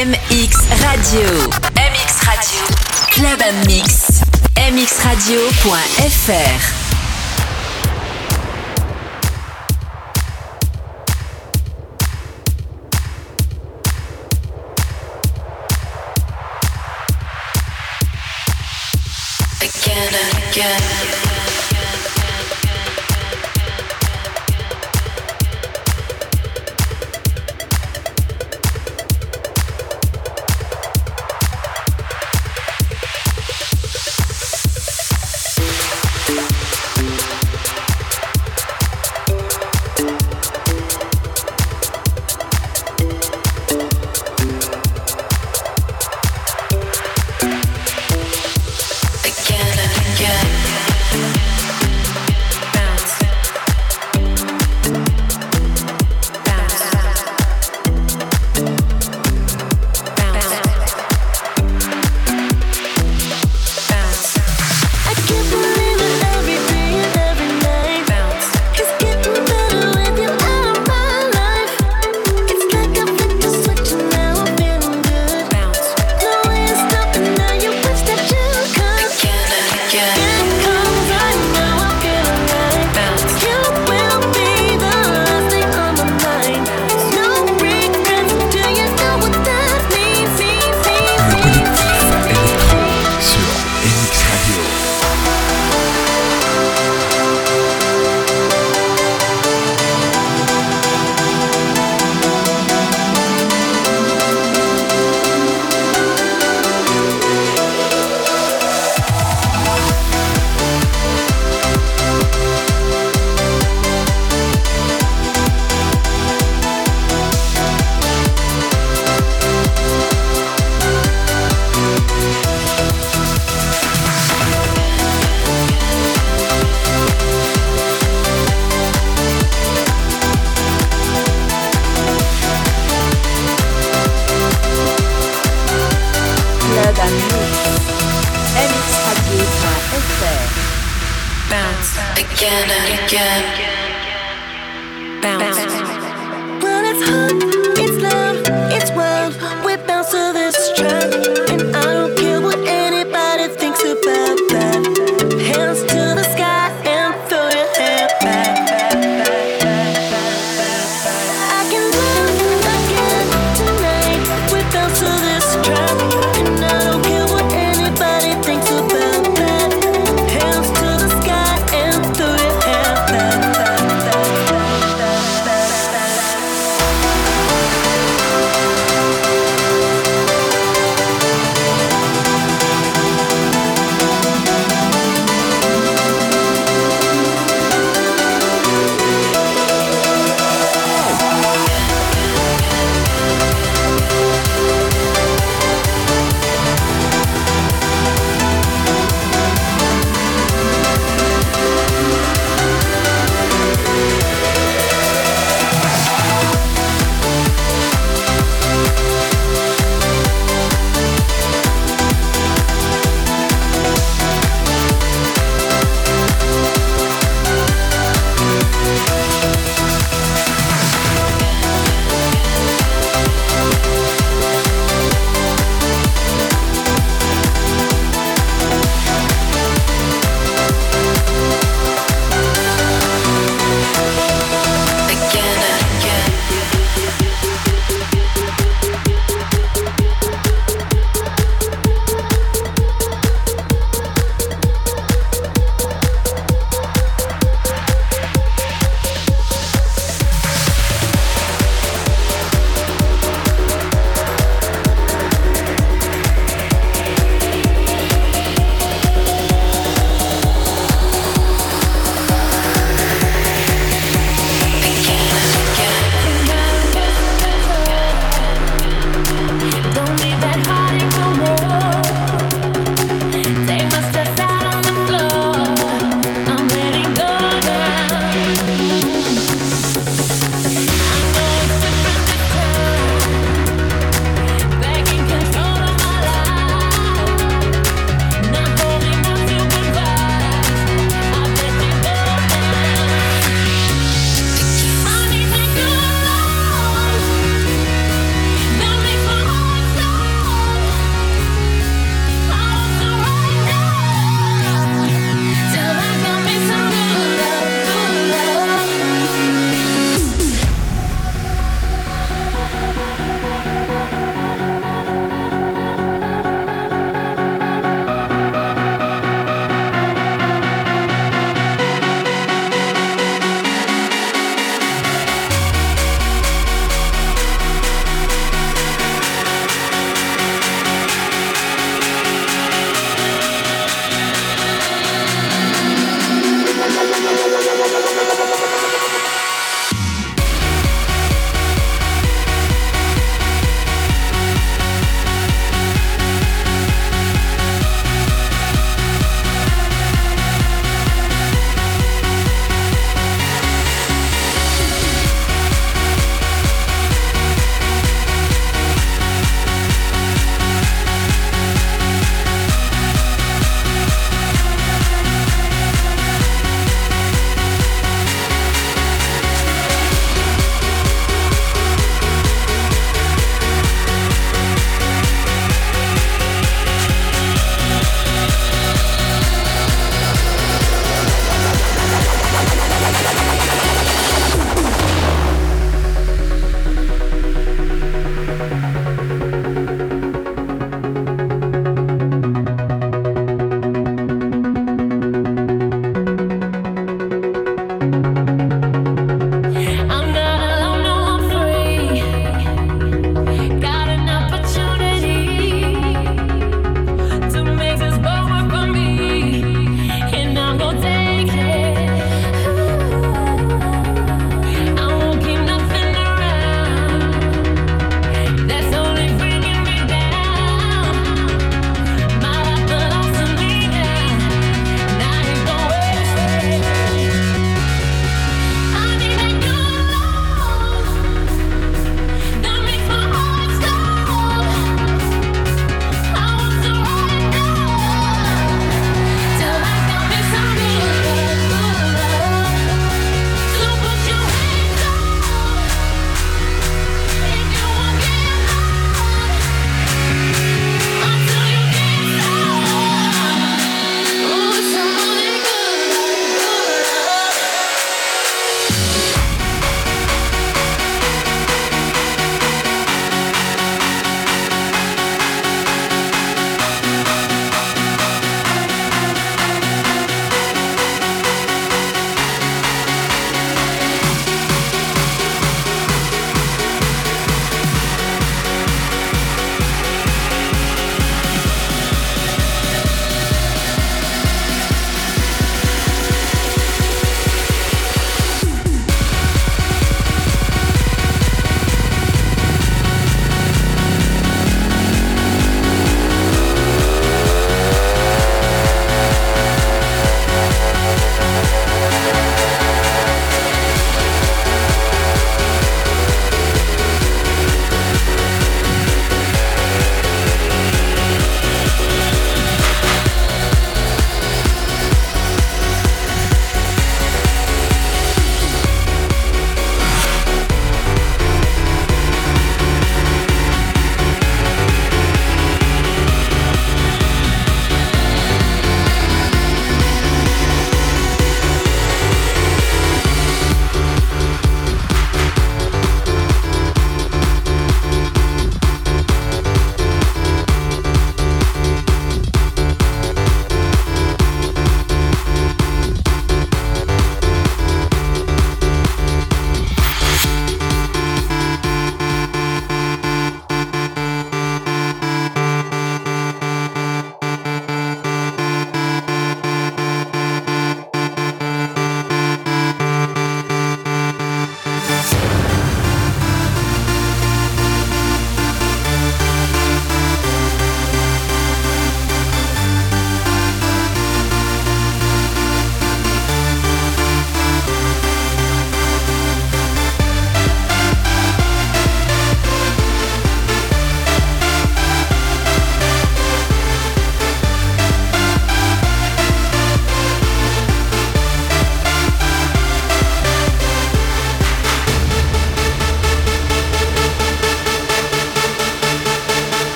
MX Radio. MX Radio. Club Mix. mxradio.fr. again and again.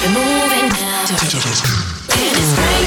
keep it moving now.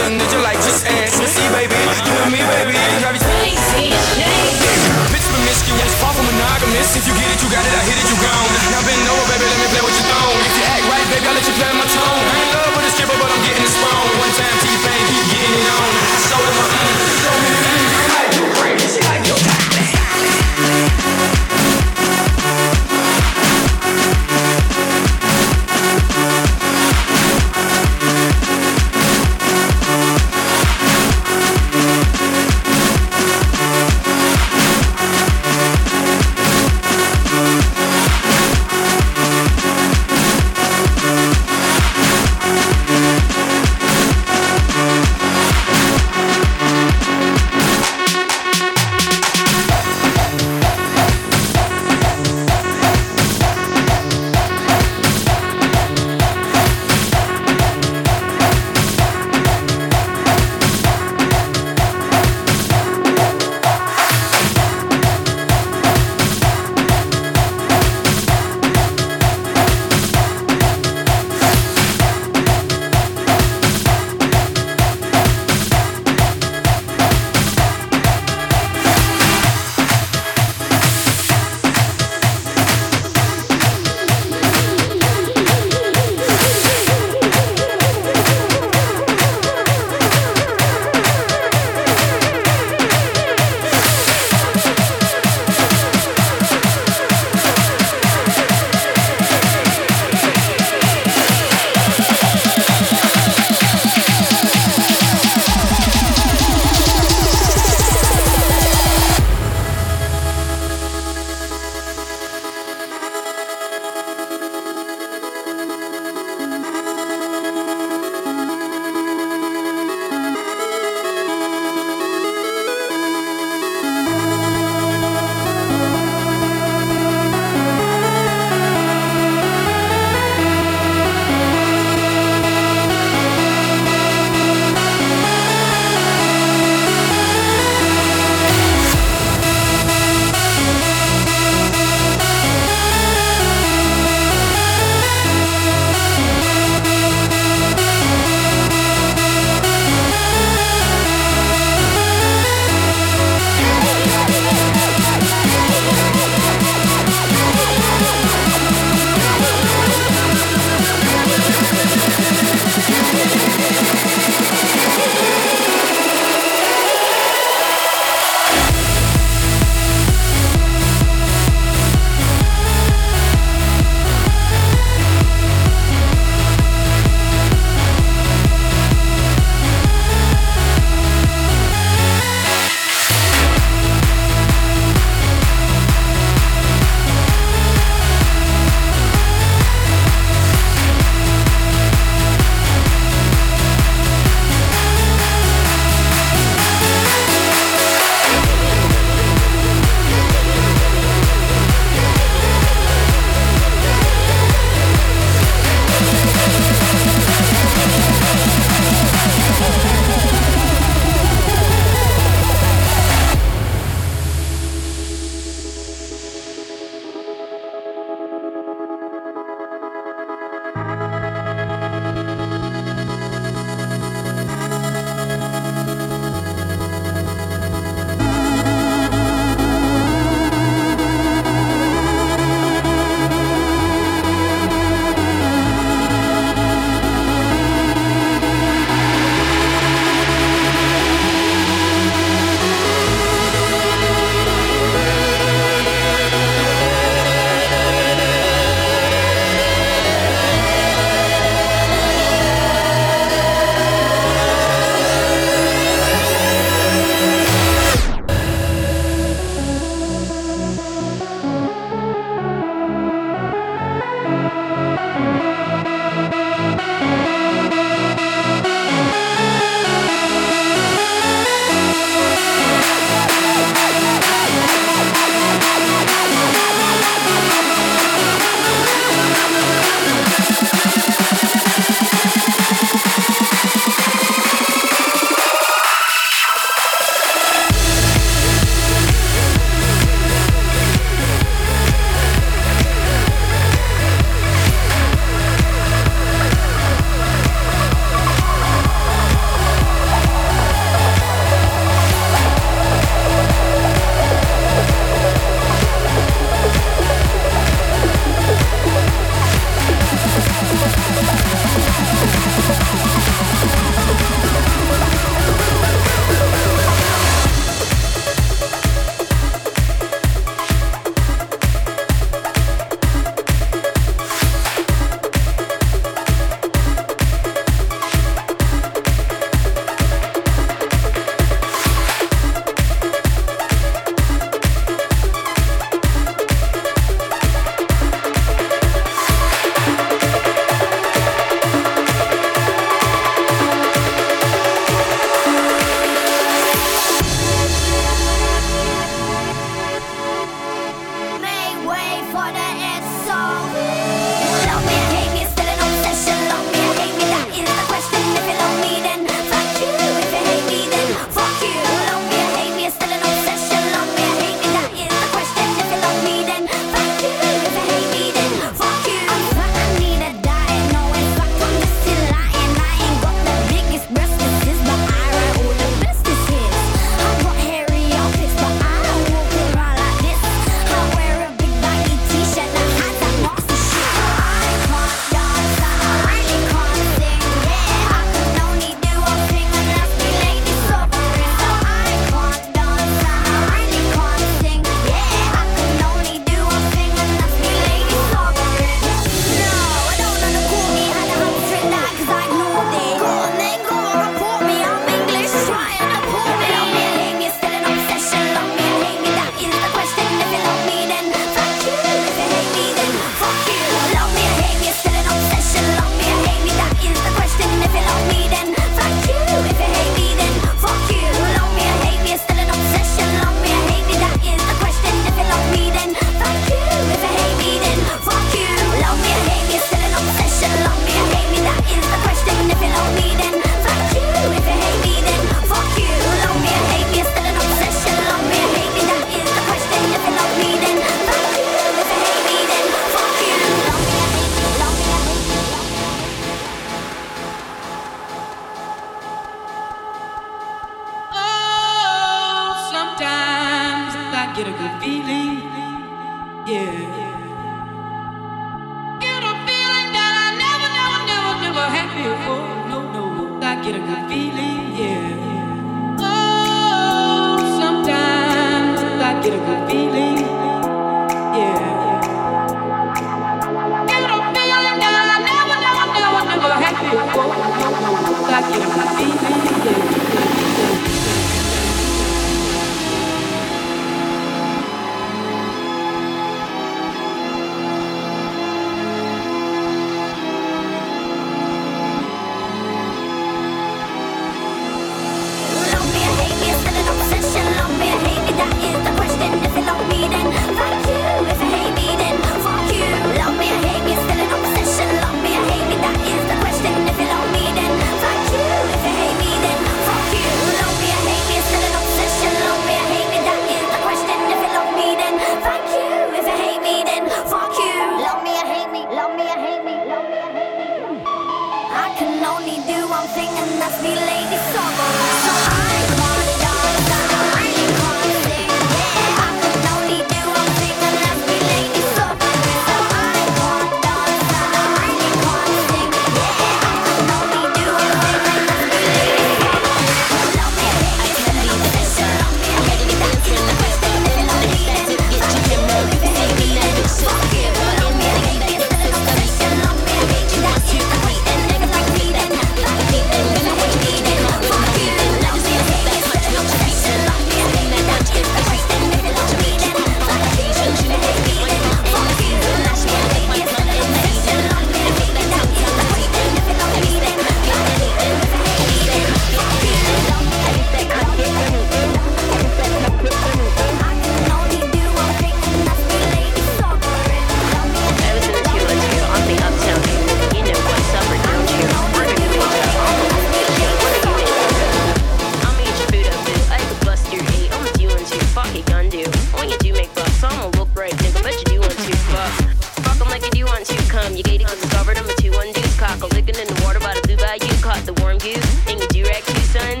son.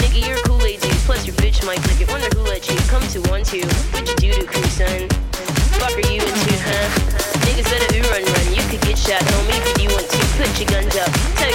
Nigga, you're a Kool-Aid dude, plus your bitch might click it. Wonder who let you come to one two. What you do to crew, son? Fuck are you into, huh? Niggas better ooh, run run. You could get shot, homie, if you want to. Put your guns up. Tell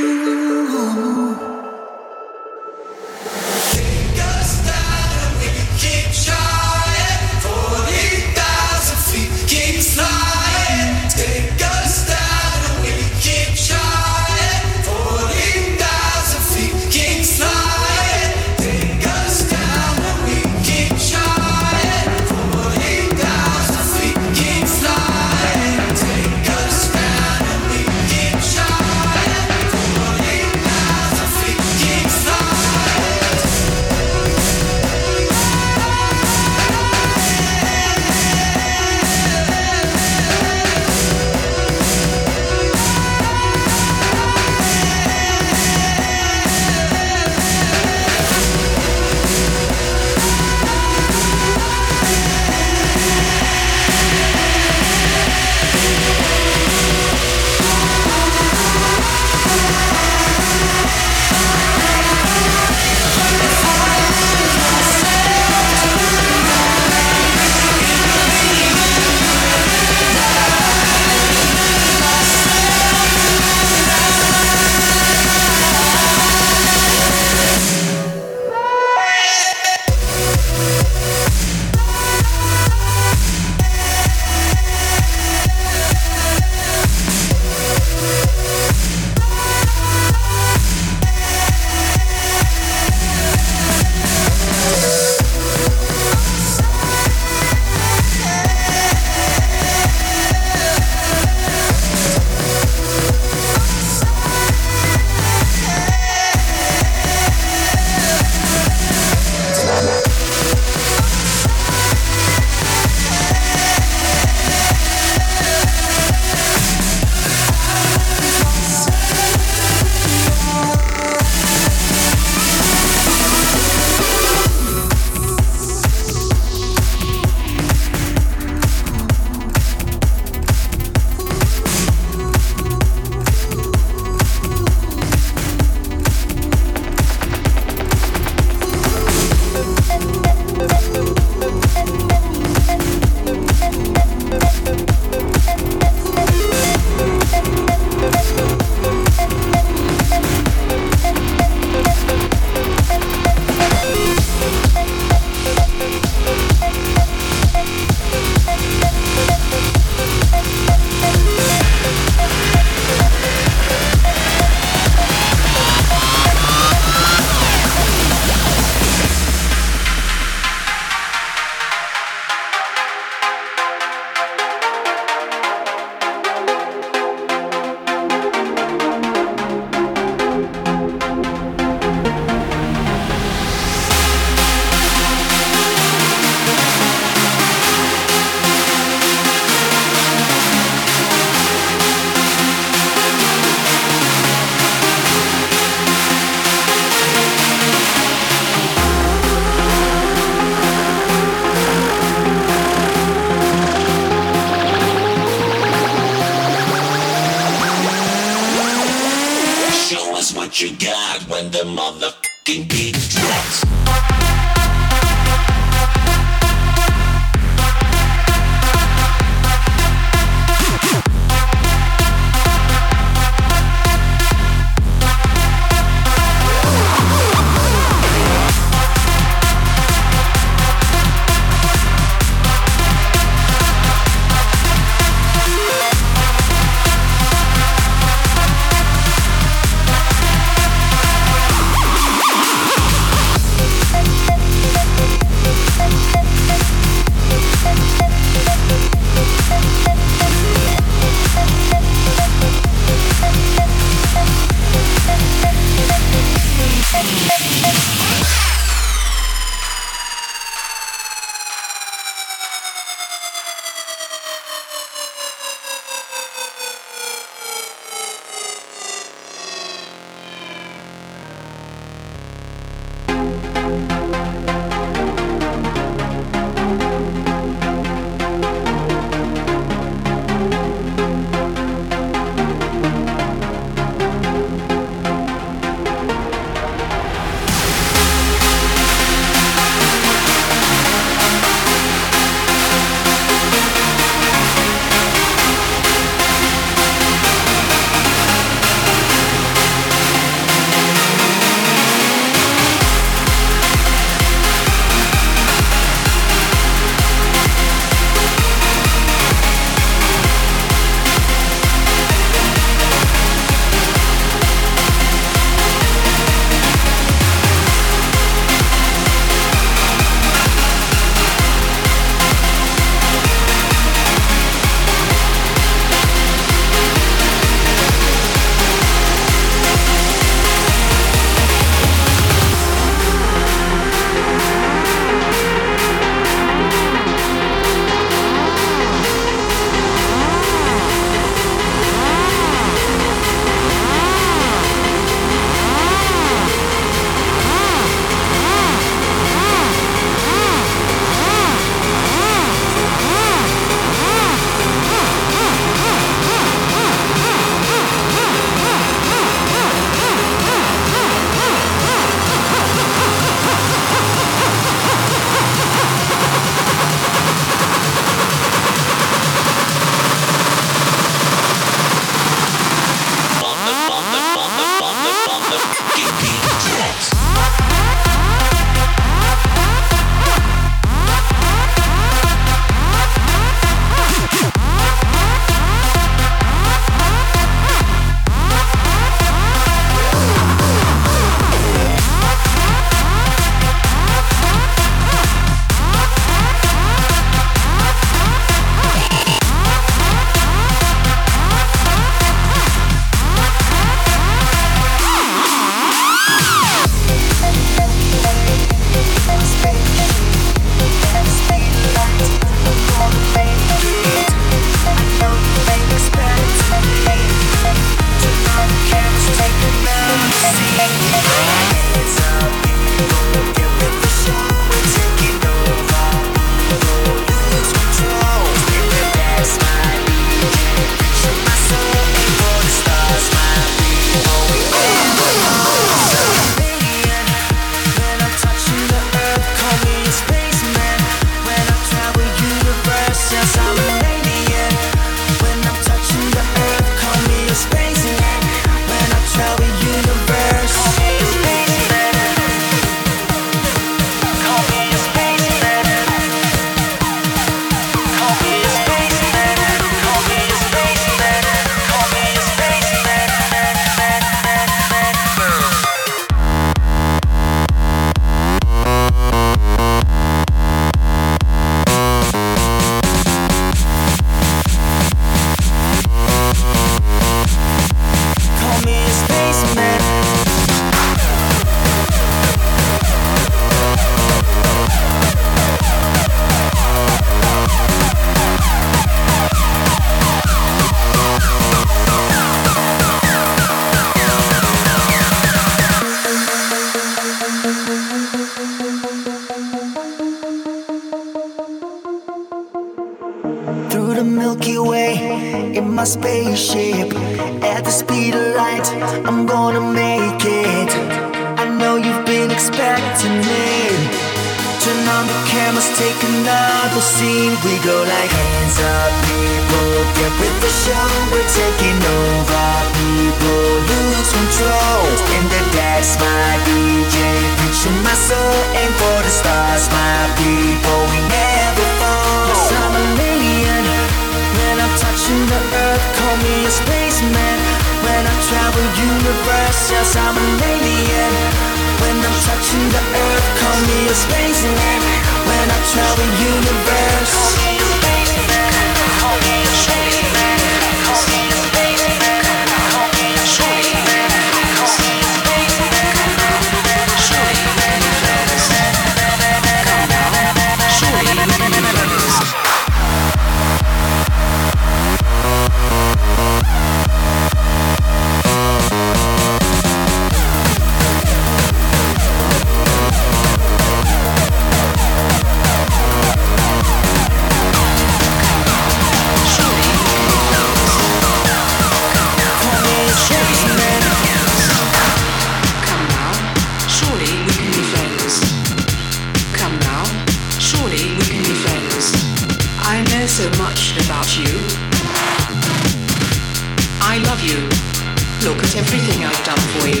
Look at everything I've done for you.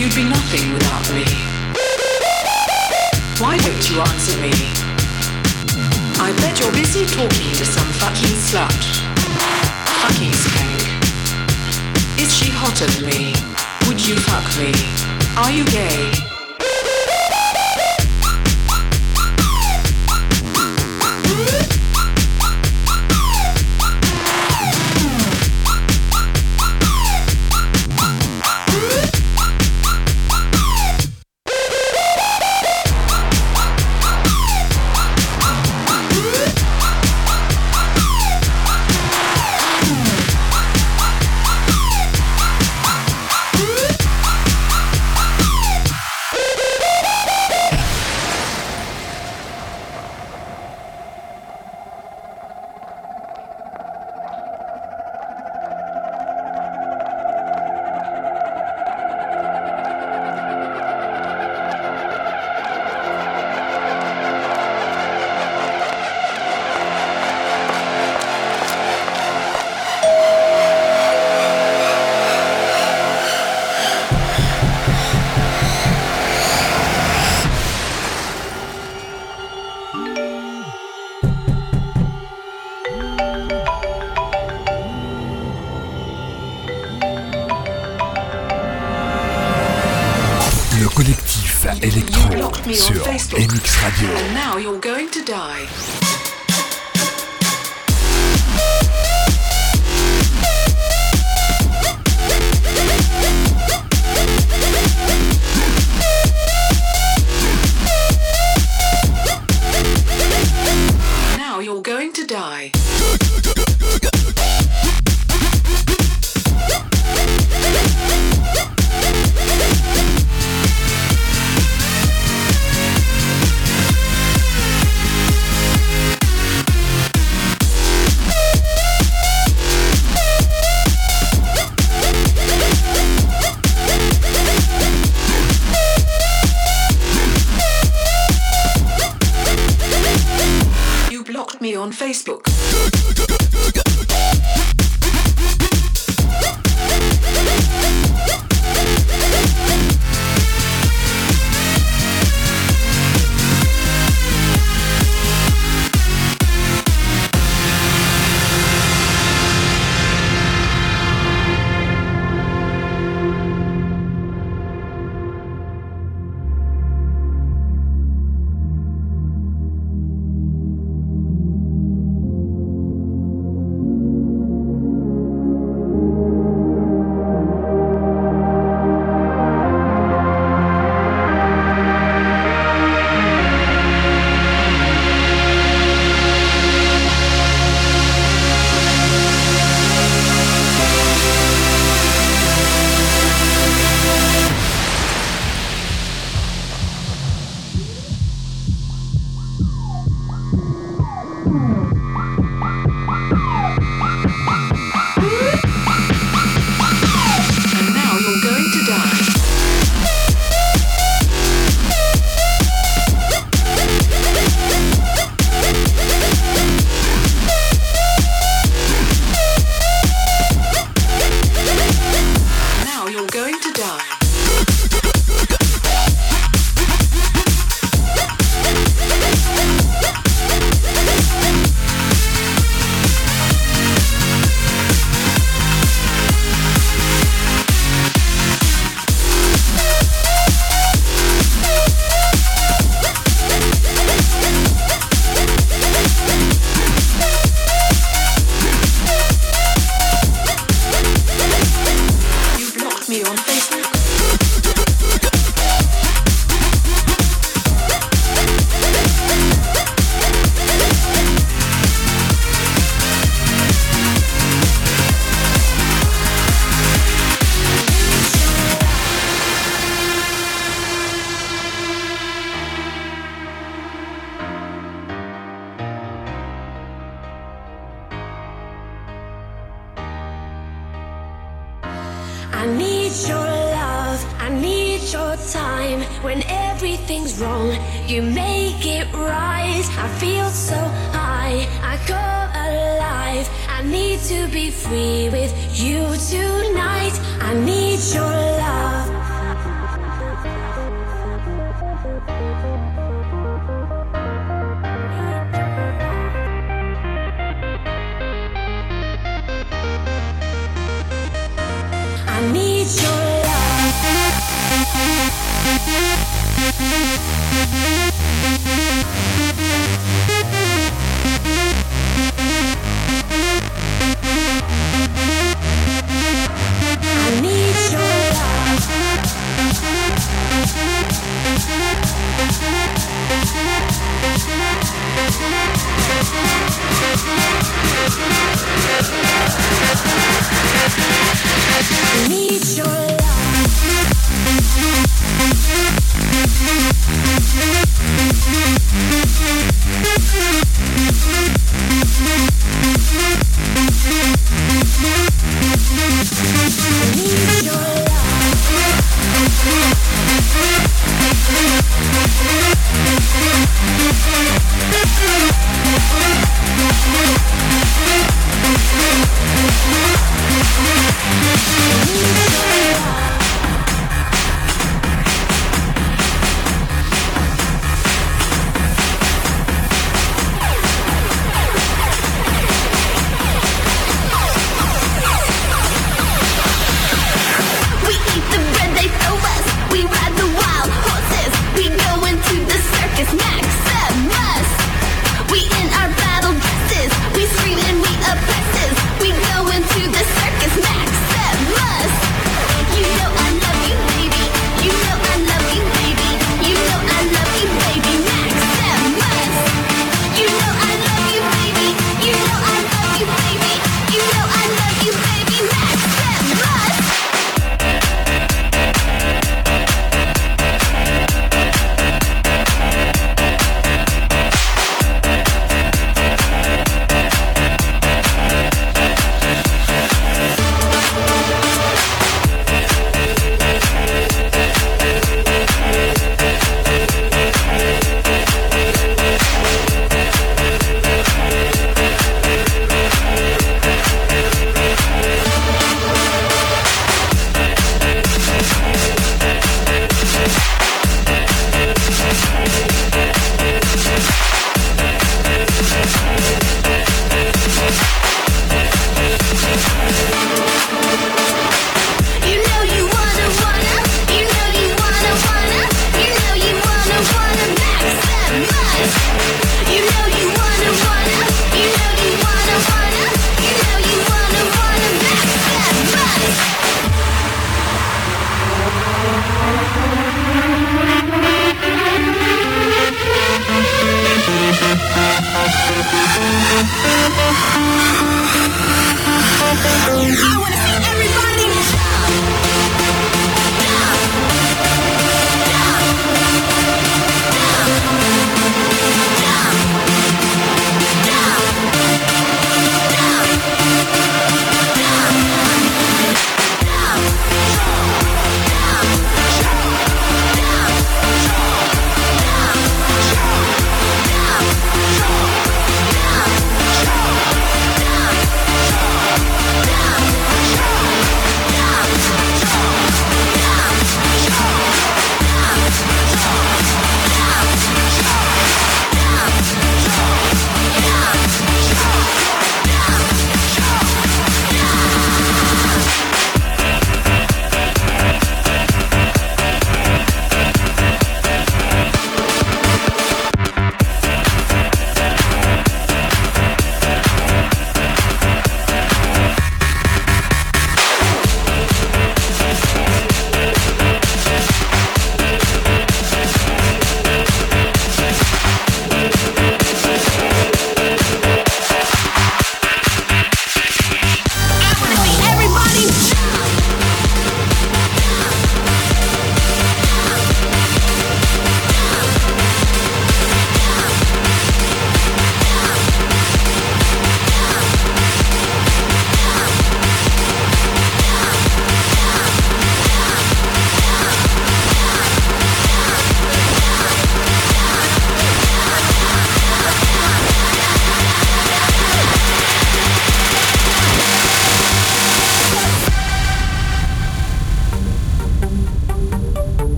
You'd be nothing without me. Why don't you answer me? I bet you're busy talking to some fucking slut. Fucking skank. Is she hotter than me? Would you fuck me? Are you gay?